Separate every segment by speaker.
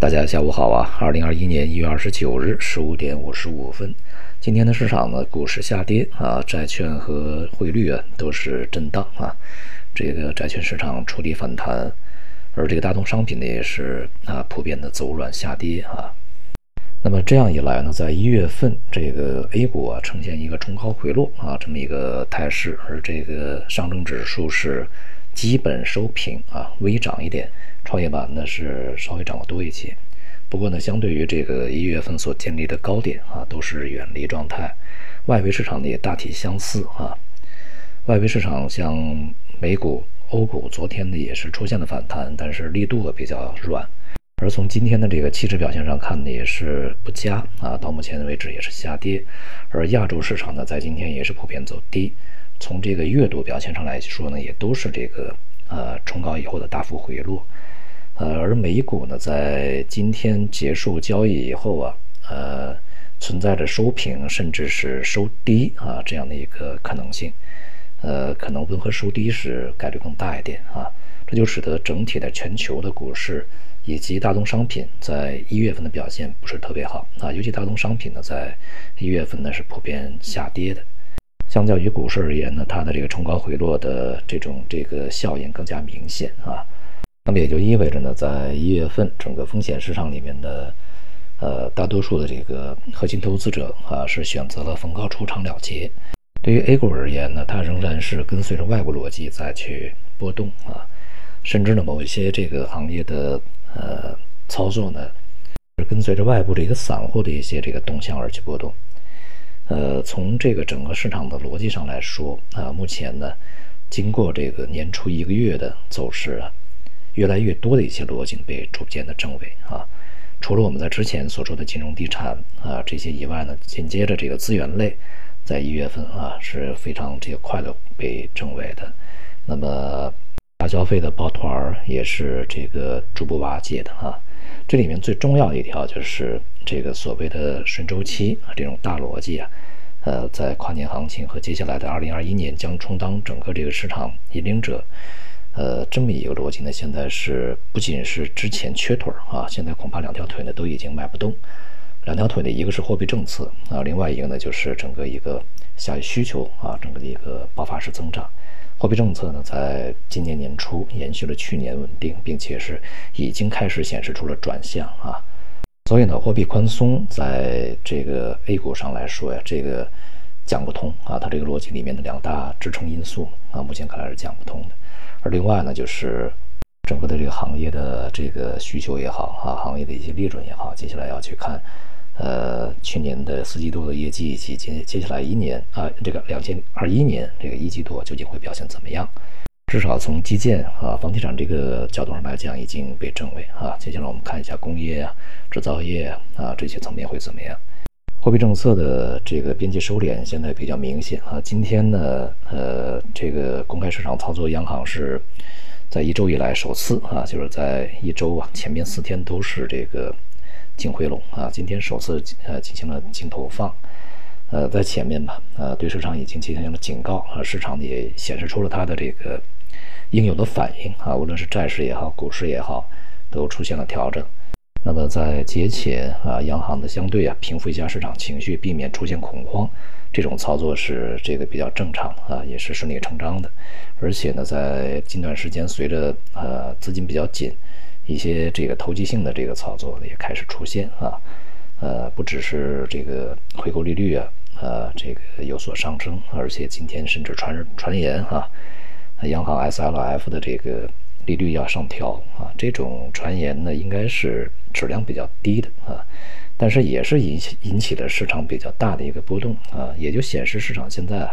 Speaker 1: 大家下午好啊！二零二一年一月二十九日十五点五十五分，今天的市场呢，股市下跌啊，债券和汇率啊都是震荡啊。这个债券市场触底反弹，而这个大宗商品呢也是啊普遍的走软下跌啊。那么这样一来呢，在一月份这个 A 股啊呈现一个冲高回落啊这么一个态势，而这个上证指数是基本收平啊，微涨一点。创业板呢是稍微涨得多一些，不过呢，相对于这个一月份所建立的高点啊，都是远离状态。外围市场呢也大体相似啊。外围市场像美股、欧股，昨天呢也是出现了反弹，但是力度比较软。而从今天的这个期指表现上看呢，也是不佳啊，到目前为止也是下跌。而亚洲市场呢，在今天也是普遍走低。从这个月度表现上来说呢，也都是这个呃冲高以后的大幅回落。呃，而美股呢，在今天结束交易以后啊，呃，存在着收平甚至是收低啊这样的一个可能性，呃，可能温和收低是概率更大一点啊，这就使得整体的全球的股市以及大宗商品在一月份的表现不是特别好。啊，尤其大宗商品呢，在一月份呢是普遍下跌的，相较于股市而言呢，它的这个冲高回落的这种这个效应更加明显啊。那么也就意味着呢，在一月份整个风险市场里面的，呃，大多数的这个核心投资者啊，是选择了逢高出场了结。对于 A 股而言呢，它仍然是跟随着外部逻辑再去波动啊，甚至呢，某一些这个行业的呃操作呢，是跟随着外部的一个散户的一些这个动向而去波动。呃，从这个整个市场的逻辑上来说啊，目前呢，经过这个年初一个月的走势啊。越来越多的一些逻辑被逐渐的证伪啊，除了我们在之前所说的金融地产啊这些以外呢，紧接着这个资源类，在一月份啊是非常这个快的被证伪的，那么大消费的抱团也是这个逐步瓦解的啊，这里面最重要的一条就是这个所谓的顺周期啊这种大逻辑啊，呃，在跨年行情和接下来的二零二一年将充当整个这个市场引领者。呃，这么一个逻辑呢，现在是不仅是之前缺腿儿啊，现在恐怕两条腿呢都已经迈不动。两条腿呢，一个是货币政策啊，另外一个呢就是整个一个下需求啊，整个的一个爆发式增长。货币政策呢，在今年年初延续了去年稳定，并且是已经开始显示出了转向啊。所以呢，货币宽松在这个 A 股上来说呀，这个讲不通啊，它这个逻辑里面的两大支撑因素啊，目前看来是讲不通的。而另外呢，就是整个的这个行业的这个需求也好啊，行业的一些利润也好，接下来要去看，呃，去年的四季度的业绩以及接接下来一年啊，这个两千二一年这个一季度究竟会表现怎么样？至少从基建啊、房地产这个角度上来讲，已经被证伪啊。接下来我们看一下工业啊、制造业啊这些层面会怎么样？货币政策的这个边际收敛现在比较明显啊。今天呢，呃，这个公开市场操作央行是在一周以来首次啊，就是在一周啊前面四天都是这个净回笼啊，今天首次呃进行了净投放，呃，在前面吧，呃，对市场已经进行了警告啊，市场也显示出了它的这个应有的反应啊，无论是债市也好，股市也好，都出现了调整。那么在节前啊，央行的相对啊平复一下市场情绪，避免出现恐慌，这种操作是这个比较正常啊，也是顺理成章的。而且呢，在近段时间，随着呃资金比较紧，一些这个投机性的这个操作也开始出现啊，呃，不只是这个回购利率啊，呃，这个有所上升，而且今天甚至传传言啊，央行 SLF 的这个。利率要上调啊，这种传言呢，应该是质量比较低的啊，但是也是引起引起了市场比较大的一个波动啊，也就显示市场现在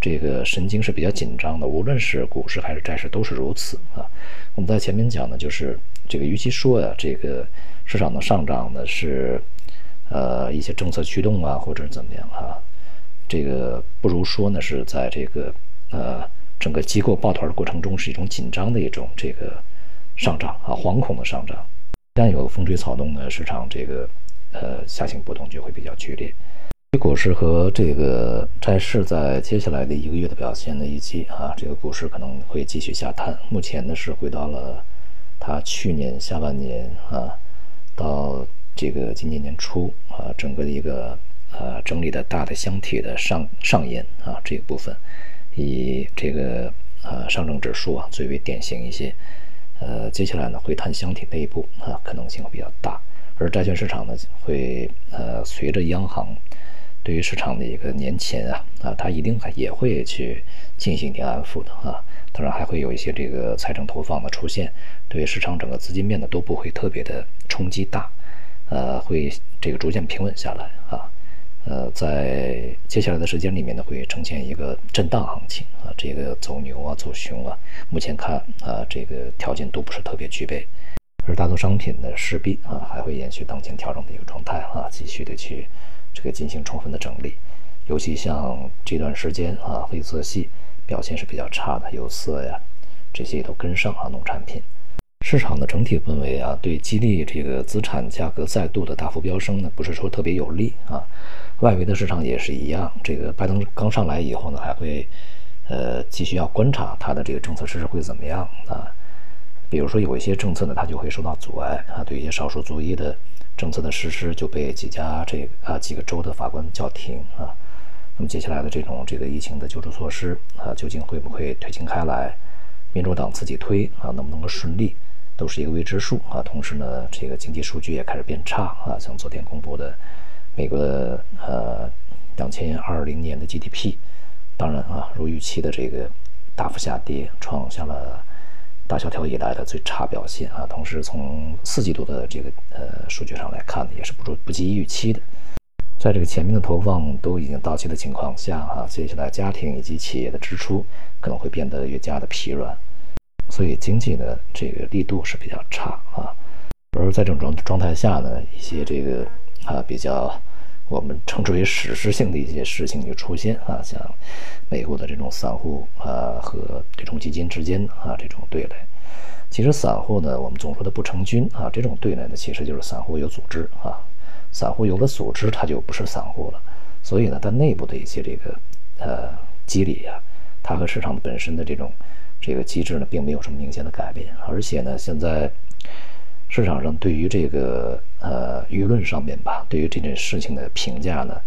Speaker 1: 这个神经是比较紧张的，无论是股市还是债市都是如此啊。我们在前面讲的就是这个，与其说呀，这个市场的上涨呢是呃一些政策驱动啊，或者怎么样啊，这个不如说呢是在这个呃。整个机构抱团的过程中是一种紧张的一种这个上涨啊，惶恐的上涨。一旦有风吹草动呢，市场这个呃下行波动就会比较剧烈。股市和这个债市在接下来的一个月的表现呢，以及啊这个股市可能会继续下探。目前呢是回到了它去年下半年啊到这个今年年初啊，整个的一个呃整理的大的箱体的上上沿啊这个部分，以这个呃上证指数啊最为典型一些。呃，接下来呢会探箱体内部啊可能性会比较大，而债券市场呢会呃随着央行对于市场的一个年前啊啊，它一定还也会去进行一定安抚的啊。当然还会有一些这个财政投放的出现，对市场整个资金面呢都不会特别的冲击大，呃，会这个逐渐平稳下来啊，在接下来的时间里面呢会呈现一个震荡行情啊，这个走牛啊走熊啊，目前看啊这个条件都不是特别具备，而大宗商品呢势必啊还会延续当前调整的一个状态啊，继续的去这个进行充分的整理，尤其像这段时间啊黑色系。表现是比较差的，有色呀，这些也都跟上啊。农产品市场的整体氛围啊，对激励这个资产价格再度的大幅飙升呢，不是说特别有利啊。外围的市场也是一样，这个拜登刚上来以后呢，还会呃继续要观察他的这个政策实施会怎么样啊。比如说有一些政策呢，它就会受到阻碍啊，对一些少数族裔的政策的实施就被几家这啊几个州的法官叫停啊。那么接下来的这种这个疫情的救助措施啊，究竟会不会推进开来？民主党自己推啊，能不能够顺利，都是一个未知数啊。同时呢，这个经济数据也开始变差啊，像昨天公布的美国的呃两千二零年的 GDP，当然啊，如预期的这个大幅下跌，创下了大萧条以来的最差表现啊。同时从四季度的这个呃数据上来看呢，也是不如不及预期的。在这个前面的投放都已经到期的情况下，哈，接下来家庭以及企业的支出可能会变得越加的疲软，所以经济的这个力度是比较差啊。而在这种状状态下呢，一些这个啊比较我们称之为史诗性的一些事情就出现啊，像美国的这种散户啊和这种基金之间啊这种对垒。其实散户呢，我们总说的不成军啊，这种对垒呢，其实就是散户有组织啊。散户有了组织，他就不是散户了。所以呢，它内部的一些这个呃机理呀，它和市场本身的这种这个机制呢，并没有什么明显的改变。而且呢，现在市场上对于这个呃舆论上面吧，对于这件事情的评价呢，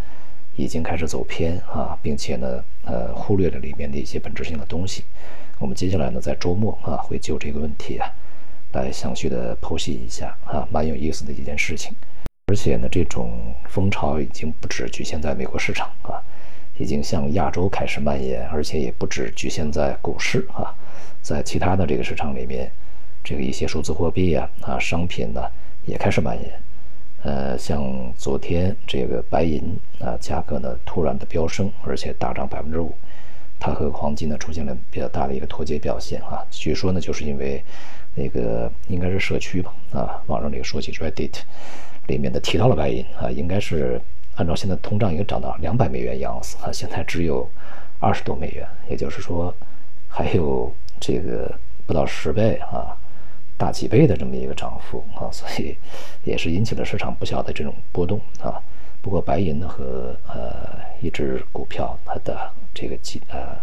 Speaker 1: 已经开始走偏啊，并且呢，呃，忽略了里面的一些本质性的东西。我们接下来呢，在周末啊，会就这个问题啊，来详细的剖析一下啊，蛮有意思的一件事情。而且呢，这种风潮已经不只局限在美国市场啊，已经向亚洲开始蔓延，而且也不只局限在股市啊，在其他的这个市场里面，这个一些数字货币啊啊商品呢也开始蔓延。呃，像昨天这个白银啊价格呢突然的飙升，而且大涨百分之五，它和黄金呢出现了比较大的一个脱节表现啊。据说呢，就是因为那个应该是社区吧啊，网上这个说起 Reddit。里面的提到了白银啊，应该是按照现在通胀应该涨到两百美元一盎司啊，现在只有二十多美元，也就是说还有这个不到十倍啊，大几倍的这么一个涨幅啊，所以也是引起了市场不小的这种波动啊。不过白银呢和呃一只股票它的这个基呃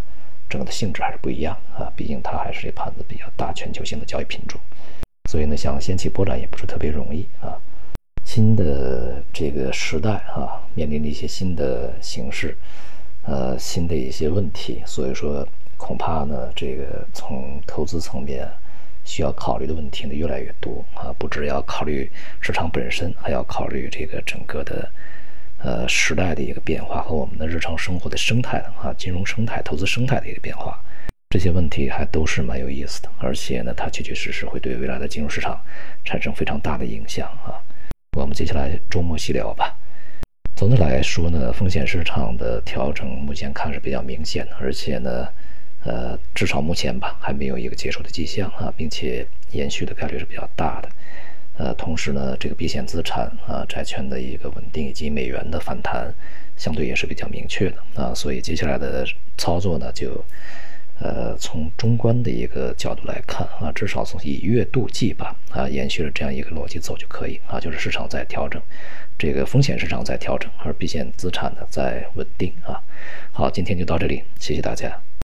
Speaker 1: 整个的性质还是不一样啊，毕竟它还是这盘子比较大全球性的交易品种，所以呢想掀起波澜也不是特别容易啊。新的这个时代啊，面临的一些新的形势，呃，新的一些问题，所以说恐怕呢，这个从投资层面需要考虑的问题呢越来越多啊，不只要考虑市场本身，还要考虑这个整个的呃时代的一个变化和我们的日常生活的生态啊，金融生态、投资生态的一个变化，这些问题还都是蛮有意思的，而且呢，它确确实实会对未来的金融市场产生非常大的影响啊。我们接下来周末细聊吧。总的来说呢，风险市场的调整目前看是比较明显的，而且呢，呃，至少目前吧，还没有一个结束的迹象啊，并且延续的概率是比较大的。呃，同时呢，这个避险资产啊，债券的一个稳定以及美元的反弹，相对也是比较明确的啊，所以接下来的操作呢，就。呃，从中观的一个角度来看啊，至少从以月度计吧，啊，延续了这样一个逻辑走就可以啊，就是市场在调整，这个风险市场在调整，而避险资产呢在稳定啊。好，今天就到这里，谢谢大家。